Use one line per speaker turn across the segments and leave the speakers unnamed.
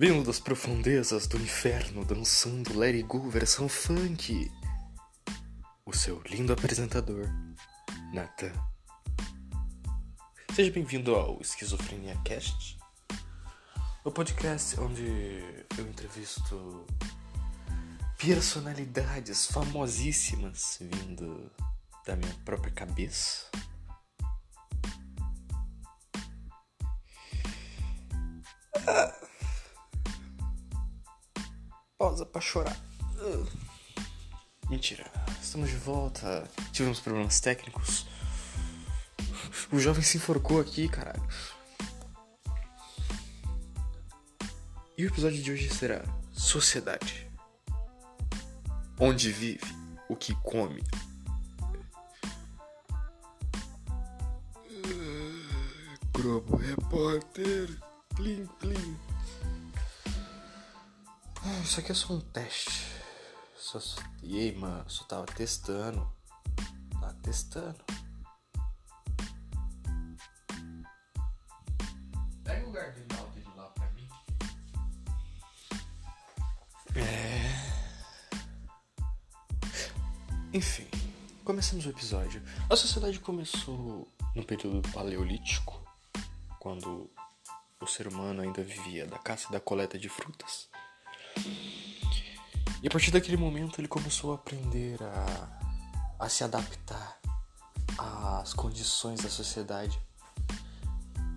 Vindo das profundezas do inferno, dançando It Go versão funk. O seu lindo apresentador, Nathan. Seja bem-vindo ao Esquizofrenia Cast, o podcast onde eu entrevisto personalidades famosíssimas vindo da minha própria cabeça. Pausa pra chorar. Mentira, estamos de volta. Tivemos problemas técnicos. O jovem se enforcou aqui, caralho. E o episódio de hoje será Sociedade. Onde vive, o que come. Globo Repórter. Plim, plim. Ah, Isso aqui é só um teste. Só... E aí, mano, só tava testando. Tava testando. Pega o gardenal dele lá pra mim. É. Enfim, começamos o episódio. A sociedade começou no período paleolítico, quando o ser humano ainda vivia da caça e da coleta de frutas. E a partir daquele momento ele começou a aprender a, a se adaptar às condições da sociedade.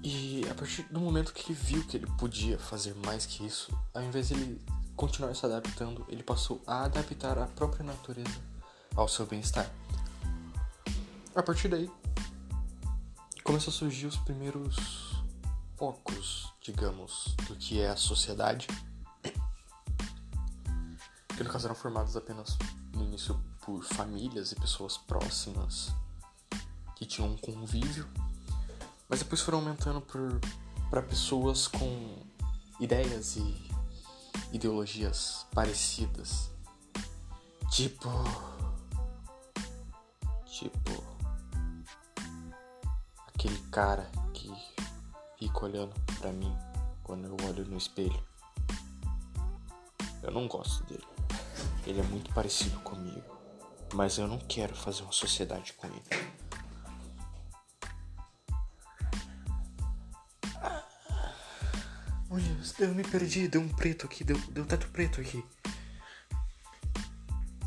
E a partir do momento que ele viu que ele podia fazer mais que isso, ao invés de ele continuar se adaptando, ele passou a adaptar a própria natureza ao seu bem-estar. A partir daí, começou a surgir os primeiros focos, digamos, do que é a sociedade. Que no caso eram formados apenas no início por famílias e pessoas próximas que tinham um convívio, mas depois foram aumentando para pessoas com ideias e ideologias parecidas. Tipo. Tipo. Aquele cara que fica olhando pra mim quando eu olho no espelho. Eu não gosto dele. Ele é muito parecido comigo. Mas eu não quero fazer uma sociedade com ele. Olha, eu me perdi, deu um preto aqui, deu, deu teto preto aqui.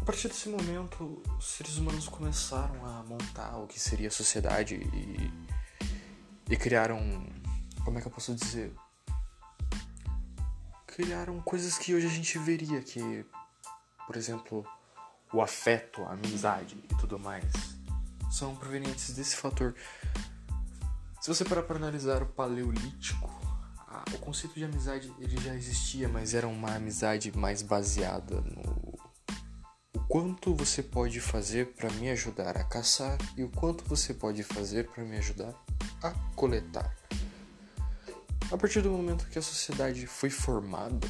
A partir desse momento, os seres humanos começaram a montar o que seria a sociedade e, e criaram. Como é que eu posso dizer? Criaram coisas que hoje a gente veria, que, por exemplo, o afeto, a amizade e tudo mais, são provenientes desse fator. Se você parar para analisar o paleolítico, a- o conceito de amizade ele já existia, mas era uma amizade mais baseada no o quanto você pode fazer para me ajudar a caçar e o quanto você pode fazer para me ajudar a coletar. A partir do momento que a sociedade foi formada,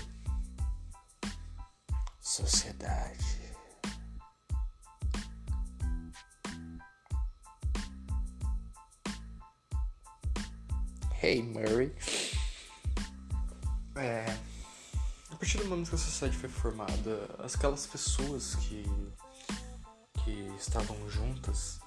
sociedade. Hey Murray. É. A partir do momento que a sociedade foi formada, aquelas pessoas que, que estavam juntas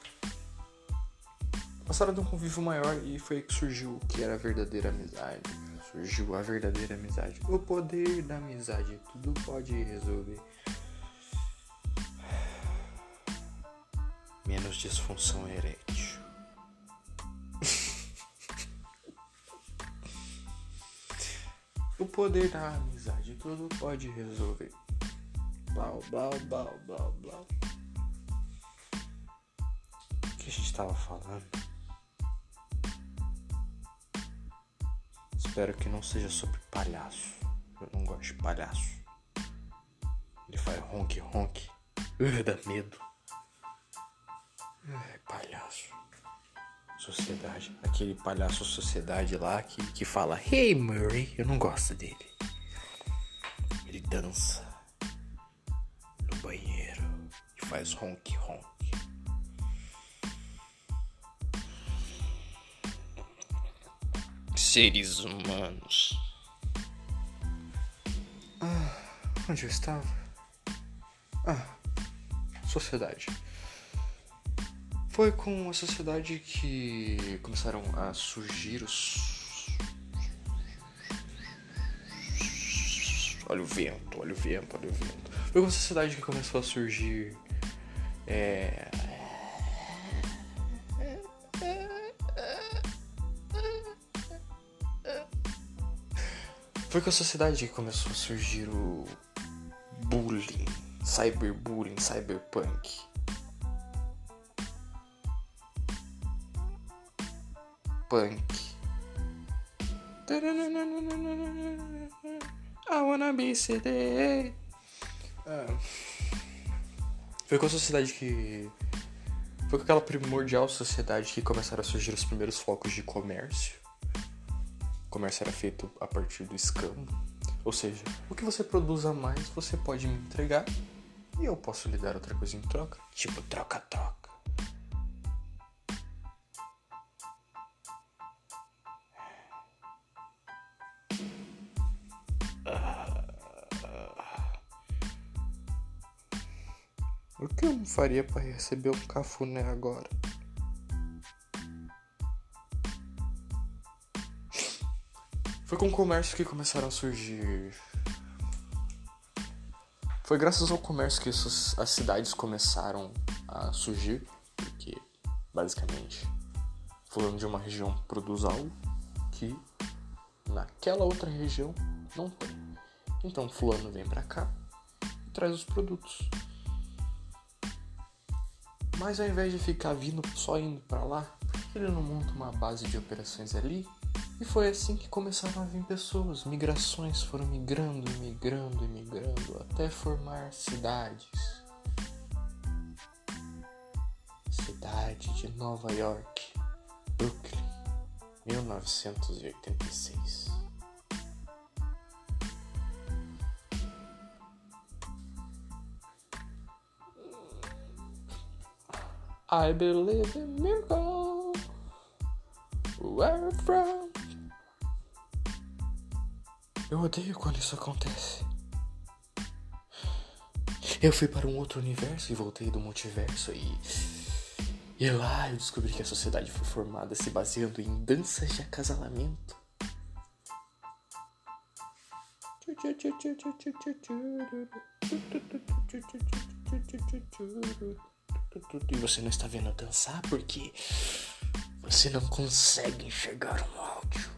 passaram de um convívio maior e foi aí que surgiu o que era a verdadeira amizade. Surgiu a verdadeira amizade. O poder da amizade, tudo pode resolver. Menos disfunção erétil. O poder da amizade, tudo pode resolver. Blau, blau, blau, blau, blau. O que a gente tava falando? Espero que não seja sobre palhaço. Eu não gosto de palhaço. Ele faz ronque, ronque. Uh, dá medo. Ai, palhaço. Sociedade. Aquele palhaço sociedade lá que, que fala Hey Murray, eu não gosto dele. Ele dança no banheiro e faz ronque ronque. Seres humanos. Onde eu estava? Ah, sociedade. Foi com a sociedade que começaram a surgir os. Olha o vento, olha o vento, olha o vento. Foi com a sociedade que começou a surgir. É. Foi com a sociedade que começou a surgir o bullying, cyberbullying, cyberpunk. Punk. I wanna be city. Ah. Foi com a sociedade que. Foi com aquela primordial sociedade que começaram a surgir os primeiros focos de comércio. O comércio era feito a partir do escambo. Ou seja, o que você produz a mais você pode me entregar e eu posso lhe dar outra coisa em troca. Tipo, troca-troca. O que eu não faria para receber um cafuné agora? Foi com o comércio que começaram a surgir. Foi graças ao comércio que as cidades começaram a surgir, porque basicamente fulano de uma região produz algo que naquela outra região não tem. Então fulano vem para cá e traz os produtos. Mas ao invés de ficar vindo só indo para lá, por que ele não monta uma base de operações ali? E foi assim que começaram a vir pessoas, migrações foram migrando, migrando, migrando, até formar cidades. Cidade de Nova York, Brooklyn, 1986. I believe in miracles. Where from? Eu odeio quando isso acontece. Eu fui para um outro universo e voltei do multiverso e. E lá eu descobri que a sociedade foi formada se baseando em danças de acasalamento. E você não está vendo dançar porque você não consegue enxergar um áudio.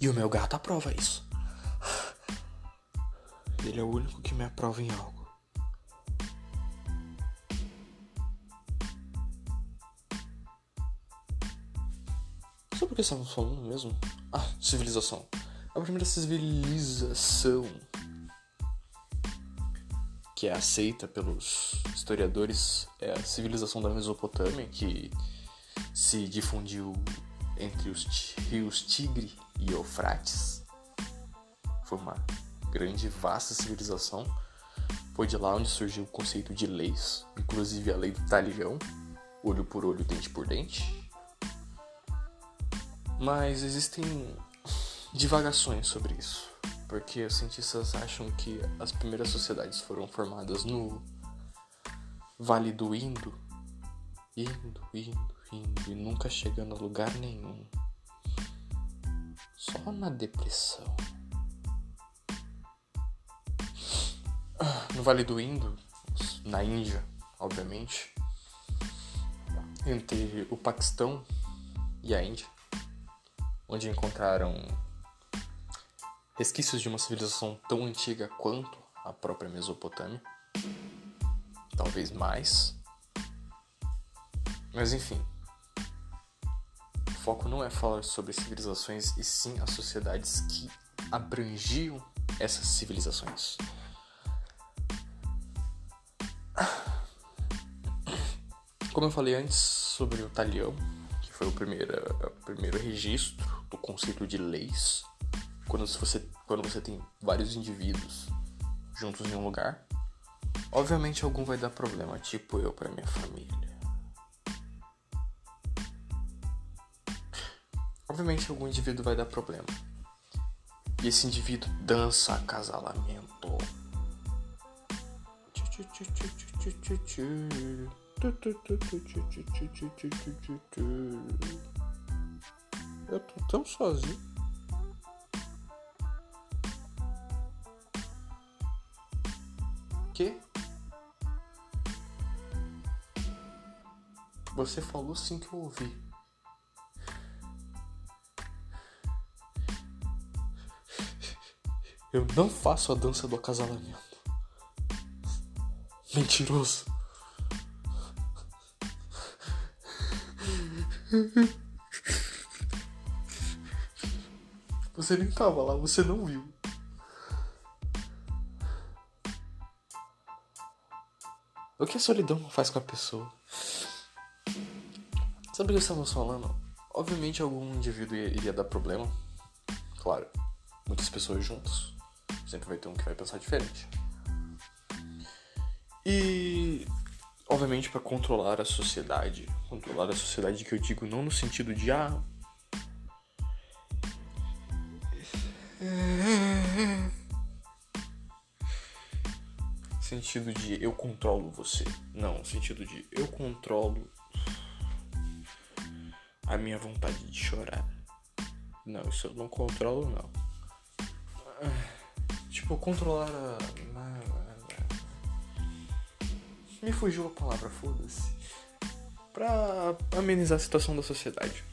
E o meu gato aprova isso. Ele é o único que me aprova em algo. Sobre o que estávamos falando mesmo? Ah, civilização. A primeira civilização que é aceita pelos historiadores é a civilização da Mesopotâmia, que se difundiu entre os rios Tigre e Eufrates. Foi uma grande, vasta civilização. Foi de lá onde surgiu o conceito de leis, inclusive a lei do talião, olho por olho, dente por dente. Mas existem divagações sobre isso porque os cientistas acham que as primeiras sociedades foram formadas no Vale do Indo, indo, indo, indo e nunca chegando a lugar nenhum. Só na depressão. No Vale do Indo, na Índia, obviamente, entre o Paquistão e a Índia, onde encontraram resquícios de uma civilização tão antiga quanto a própria Mesopotâmia, talvez mais. Mas enfim, foco não é falar sobre civilizações e sim as sociedades que abrangiam essas civilizações. Como eu falei antes sobre o talião, que foi o primeiro, o primeiro registro do conceito de leis quando você, quando você tem vários indivíduos juntos em um lugar, obviamente algum vai dar problema, tipo eu para minha família. Obviamente algum indivíduo vai dar problema. E esse indivíduo dança acasalamento. Eu tô tão sozinho. Que? Você falou sim que eu ouvi. Eu não faço a dança do acasalamento. Mentiroso. Você nem tava lá, você não viu. O que a solidão faz com a pessoa? Sabe o que estamos falando? Obviamente algum indivíduo iria dar problema. Claro. Muitas pessoas juntas. Sempre vai ter um que vai pensar diferente. E obviamente para controlar a sociedade, controlar a sociedade que eu digo não no sentido de ah sentido de eu controlo você. Não, sentido de eu controlo a minha vontade de chorar. Não, isso eu não controlo, não. Tipo, controlar a. Me fugiu a palavra, foda-se. Pra amenizar a situação da sociedade.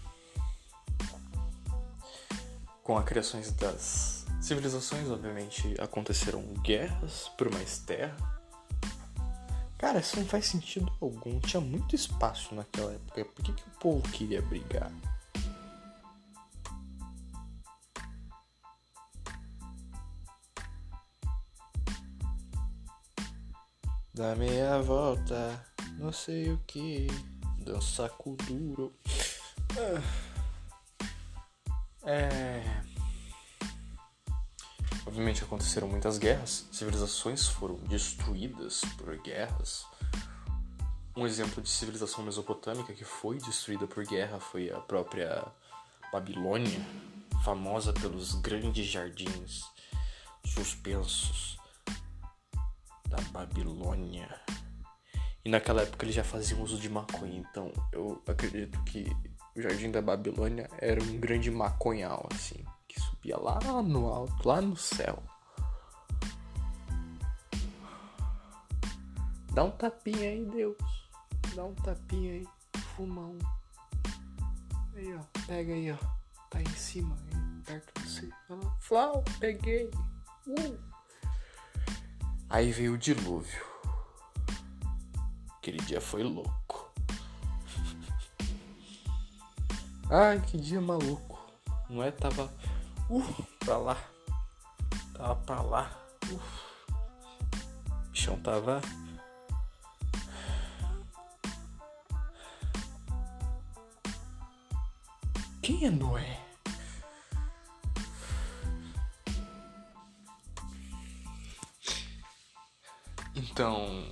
Com a criação das civilizações, obviamente, aconteceram guerras por mais terra Cara, isso não faz sentido algum. Tinha muito espaço naquela época. Por que, que o povo queria brigar? Dá meia volta, não sei o que, dança com duro. Ah. É. Obviamente aconteceram muitas guerras, civilizações foram destruídas por guerras. Um exemplo de civilização mesopotâmica que foi destruída por guerra foi a própria Babilônia, famosa pelos grandes jardins suspensos da Babilônia. E naquela época eles já faziam uso de maconha, então eu acredito que o jardim da Babilônia era um grande maconhal, assim que subia lá no alto, lá no céu. Dá um tapinha aí, Deus. Dá um tapinha aí. Fumão. Aí, ó. Pega aí, ó. Tá em cima, aí, perto de você. Flau, peguei. Uh. Aí veio o dilúvio. Aquele dia foi louco. Ai, que dia maluco. Não é? Tava Uh, pra lá. Tava pra lá. Uh. O bichão tava. Quem é Noé? Então.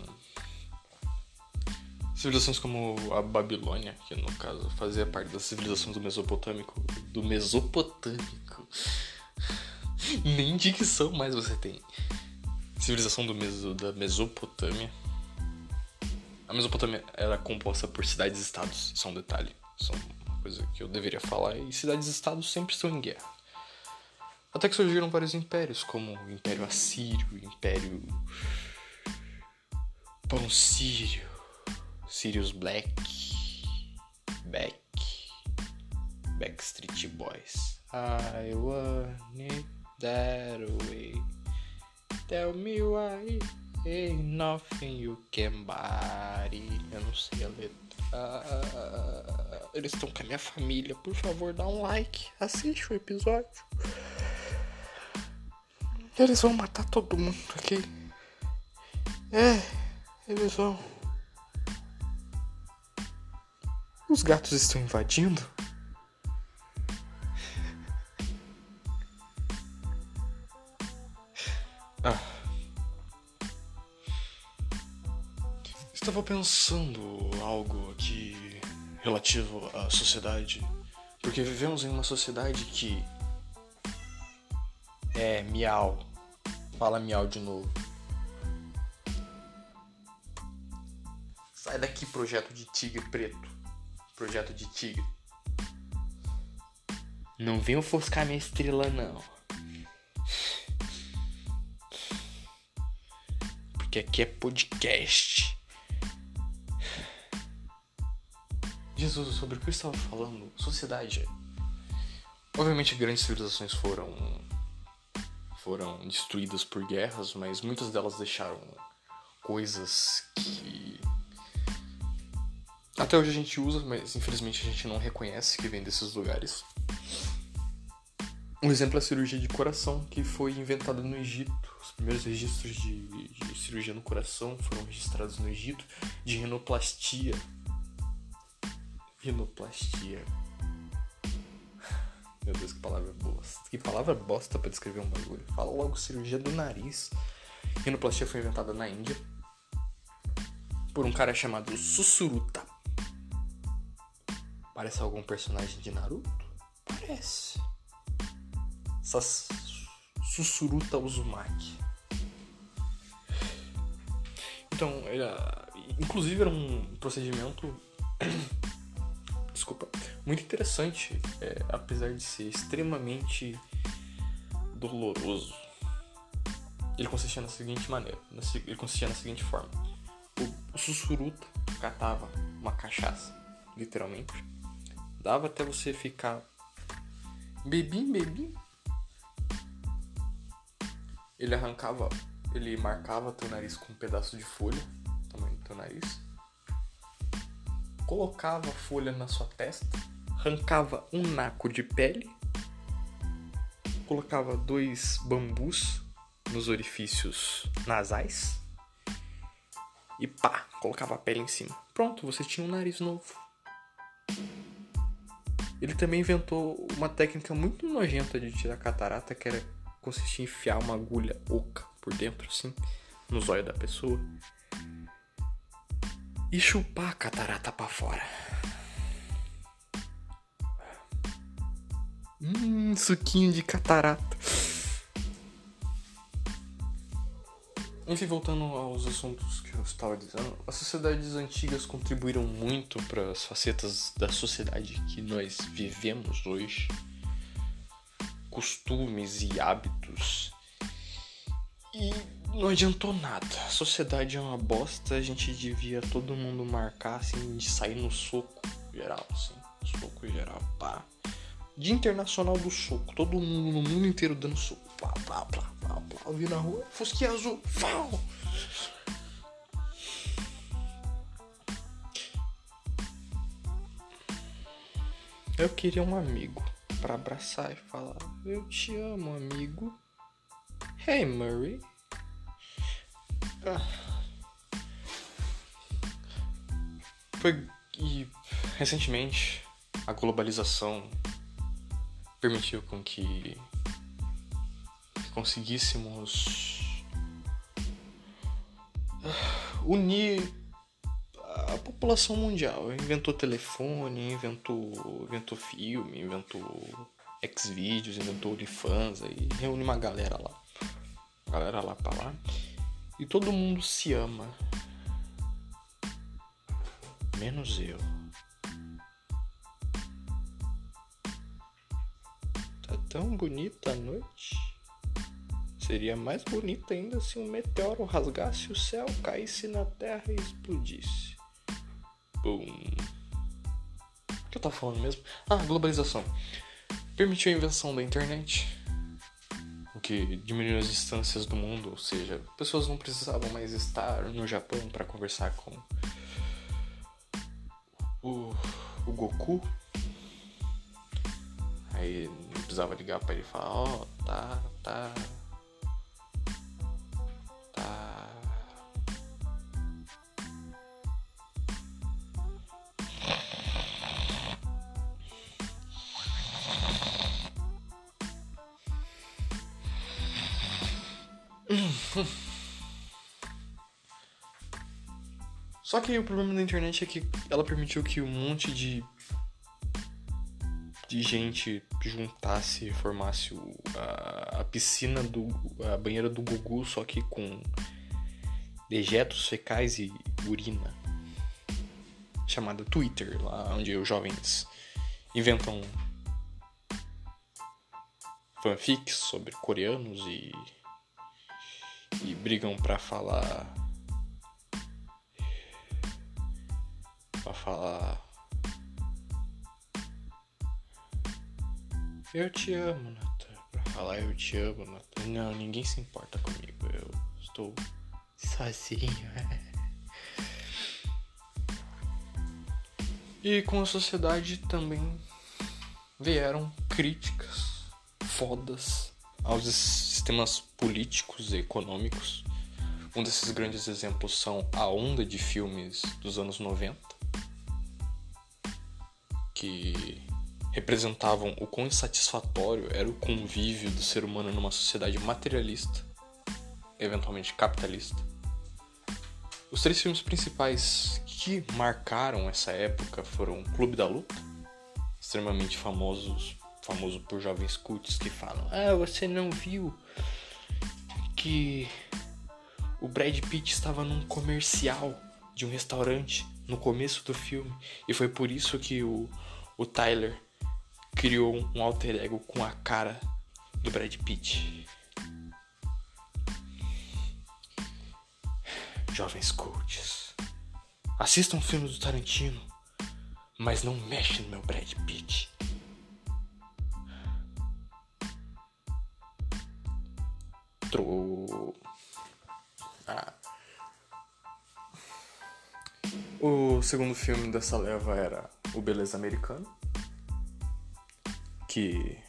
Civilizações como a Babilônia, que no caso fazia parte das civilizações do Mesopotâmico, do Mesopotâmico. Nem dicção mais você tem. Civilização do Meso, da Mesopotâmia. A Mesopotâmia era composta por cidades-estados, isso é um detalhe, isso é uma coisa que eu deveria falar, e cidades-estados sempre estão em guerra. Até que surgiram vários impérios, como o Império Assírio, o Império Pão Sírio, Sirius Black, Back, Backstreet Boys. I want it that way. Tell me why ain't nothing you can buy. Eu não sei a letra. eles estão com a minha família. Por favor, dá um like. Assiste o episódio. Eles vão matar todo mundo aqui. É, eles vão. Os gatos estão invadindo? Ah. Estava pensando algo aqui relativo à sociedade. Porque vivemos em uma sociedade que É, miau. Fala miau de novo. Daqui, projeto de tigre preto. Projeto de tigre. Não vem ofuscar minha estrela, não. Porque aqui é podcast. Jesus, sobre o que eu estava falando? Sociedade. Obviamente grandes civilizações foram foram destruídas por guerras, mas muitas delas deixaram coisas que até hoje a gente usa, mas infelizmente a gente não reconhece que vem desses lugares. Um exemplo é a cirurgia de coração, que foi inventada no Egito. Os primeiros registros de, de cirurgia no coração foram registrados no Egito, de rinoplastia. Rinoplastia. Meu Deus, que palavra bosta. Que palavra bosta pra descrever um bagulho. Fala logo cirurgia do nariz. Rinoplastia foi inventada na Índia por um cara chamado Susuruta. Parece algum personagem de Naruto? Parece. Sas Sussuruta Uzumaki. Então, era, inclusive era um procedimento desculpa, muito interessante, é, apesar de ser extremamente doloroso. Ele consistia na seguinte maneira, ele consistia na seguinte forma: o, o sussuruta catava uma cachaça, literalmente, dava até você ficar bebim, bebim. Ele arrancava, ele marcava teu nariz com um pedaço de folha, tamanho do teu nariz. Colocava a folha na sua testa, arrancava um naco de pele, colocava dois bambus nos orifícios nasais e pá, colocava a pele em cima. Pronto, você tinha um nariz novo. Ele também inventou uma técnica muito nojenta de tirar catarata, que era consistir em enfiar uma agulha oca por dentro, assim, no zóio da pessoa. E chupar a catarata pra fora. Hum, suquinho de catarata. Enfim, voltando aos assuntos que eu estava dizendo, as sociedades antigas contribuíram muito para as facetas da sociedade que nós vivemos hoje, costumes e hábitos. E não adiantou nada. A sociedade é uma bosta, a gente devia todo mundo marcar assim de sair no soco geral, assim, soco geral, pá. Dia Internacional do Soco, todo mundo no mundo inteiro dando soco, plá, plá, plá, plá, plá. Eu vi na rua, fusquinha azul, fau! Eu queria um amigo para abraçar e falar: Eu te amo, amigo. Hey, Murray. Ah. Foi. E recentemente a globalização permitiu com que conseguíssemos unir a população mundial. Inventou telefone, inventou, inventou filme, inventou Xvideos, inventou OnlyFans e reúne uma galera lá. Galera lá pra lá. E todo mundo se ama. Menos eu. tão bonita a noite. Seria mais bonita ainda se um meteoro rasgasse o céu, caísse na terra e explodisse. Boom. O que eu tava falando mesmo? Ah, globalização. Permitiu a invenção da internet, o que diminuiu as distâncias do mundo, ou seja, pessoas não precisavam mais estar no Japão para conversar com o, o Goku Aí não precisava ligar pra ele e falar, ó, oh, tá. Tá. Só que o problema da internet é que ela permitiu que um monte de de gente juntasse e formasse o, a, a, piscina do. a banheira do Gugu, só que com dejetos fecais e urina. Chamada Twitter, lá onde os jovens inventam fanfics sobre coreanos e. brigam pra falar. pra falar Eu te amo, Natan. Pra falar eu te amo, Natan. Não, ninguém se importa comigo. Eu estou sozinho. e com a sociedade também vieram críticas fodas aos sistemas políticos e econômicos. Um desses grandes exemplos são a onda de filmes dos anos 90, que representavam o quão insatisfatório era o convívio do ser humano numa sociedade materialista, eventualmente capitalista. Os três filmes principais que marcaram essa época foram Clube da Luta, extremamente famosos, famoso por jovens cultos que falam: "Ah, você não viu que o Brad Pitt estava num comercial de um restaurante no começo do filme e foi por isso que o, o Tyler criou um alter ego com a cara do Brad Pitt. Jovens coaches, assistam filmes do Tarantino, mas não mexe no meu Brad Pitt. Tro... Ah. O segundo filme dessa leva era O Beleza Americano que,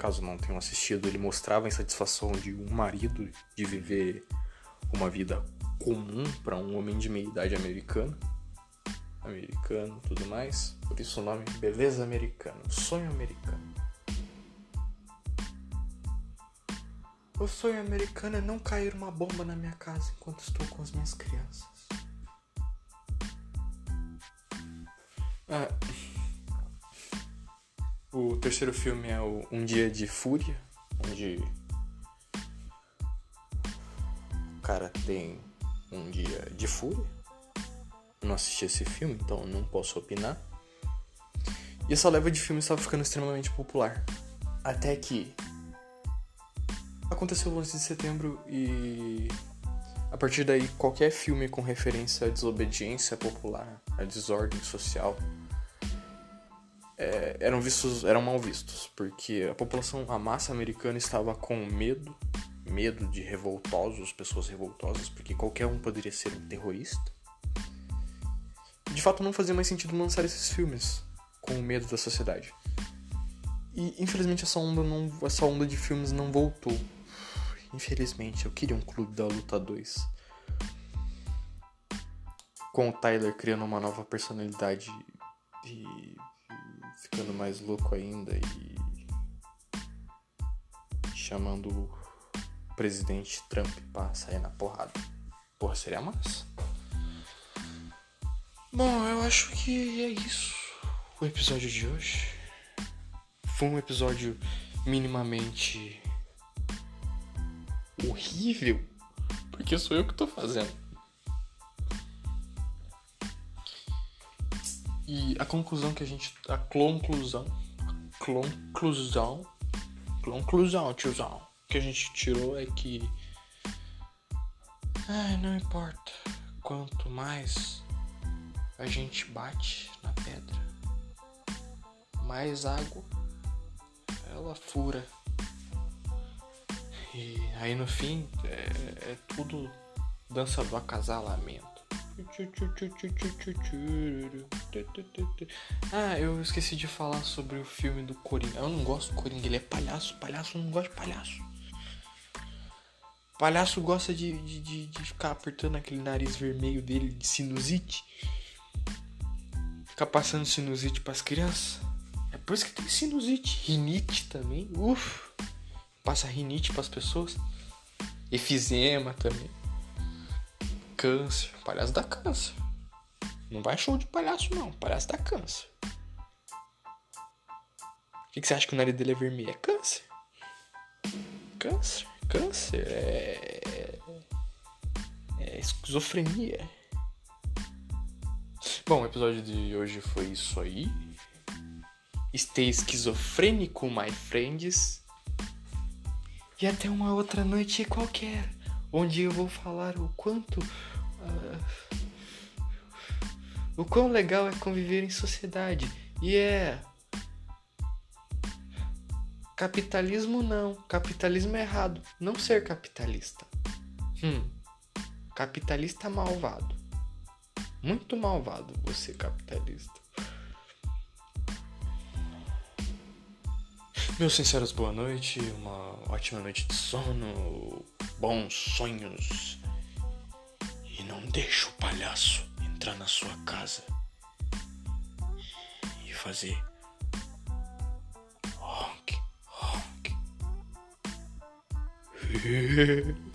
caso não tenham assistido, ele mostrava a insatisfação de um marido de viver uma vida comum para um homem de meia idade americano. Americano, tudo mais. Por isso o nome Beleza Americana, Sonho Americano. O sonho americano é não cair uma bomba na minha casa enquanto estou com as minhas crianças. Ah, o terceiro filme é o Um Dia de Fúria, onde o cara tem um dia de fúria. Não assisti esse filme, então não posso opinar. E essa leva de filmes estava ficando extremamente popular. Até que aconteceu o 11 de setembro e a partir daí qualquer filme com referência à desobediência popular, à desordem social, é, eram vistos, eram mal vistos, porque a população, a massa americana estava com medo, medo de revoltosos, pessoas revoltosas, porque qualquer um poderia ser um terrorista. De fato, não fazia mais sentido lançar esses filmes com o medo da sociedade. E infelizmente essa onda não, essa onda de filmes não voltou. Infelizmente, eu queria um Clube da Luta 2. Com o Tyler criando uma nova personalidade e ficando mais louco ainda e chamando o presidente Trump pra sair na porrada. Porra, seria massa. Bom, eu acho que é isso o episódio de hoje. Foi um episódio minimamente horrível, porque sou eu que tô fazendo. E a conclusão que a gente. A conclusão. Conclusão. Conclusão, tiozão. Que a gente tirou é que. Ai, não importa. Quanto mais a gente bate na pedra, mais água ela fura. E aí no fim é, é tudo dança do acasalamento. Ah, eu esqueci de falar sobre o filme do Coringa. Eu não gosto do Coringa, ele é palhaço. Palhaço não gosta de palhaço. Palhaço gosta de, de, de, ficar apertando aquele nariz vermelho dele de sinusite. Ficar passando sinusite pras crianças. É por isso que tem sinusite. Rinite também. Uf. Passa rinite pras pessoas. Efizema também câncer. Palhaço dá câncer. Não vai show de palhaço, não. Palhaço dá câncer. O que, que você acha que o nariz dele é vermelho? É câncer. Câncer. Câncer é. É esquizofrenia. Bom, o episódio de hoje foi isso aí. Stay esquizofrênico, my friends. E até uma outra noite qualquer, onde eu vou falar o quanto. Uh, o quão legal é conviver em sociedade. E é. Capitalismo não. Capitalismo é errado. Não ser capitalista. Hum. Capitalista malvado. Muito malvado você, capitalista. Meus sinceros, boa noite, uma ótima noite de sono, bons sonhos. E não deixe o palhaço entrar na sua casa e fazer honk, honk.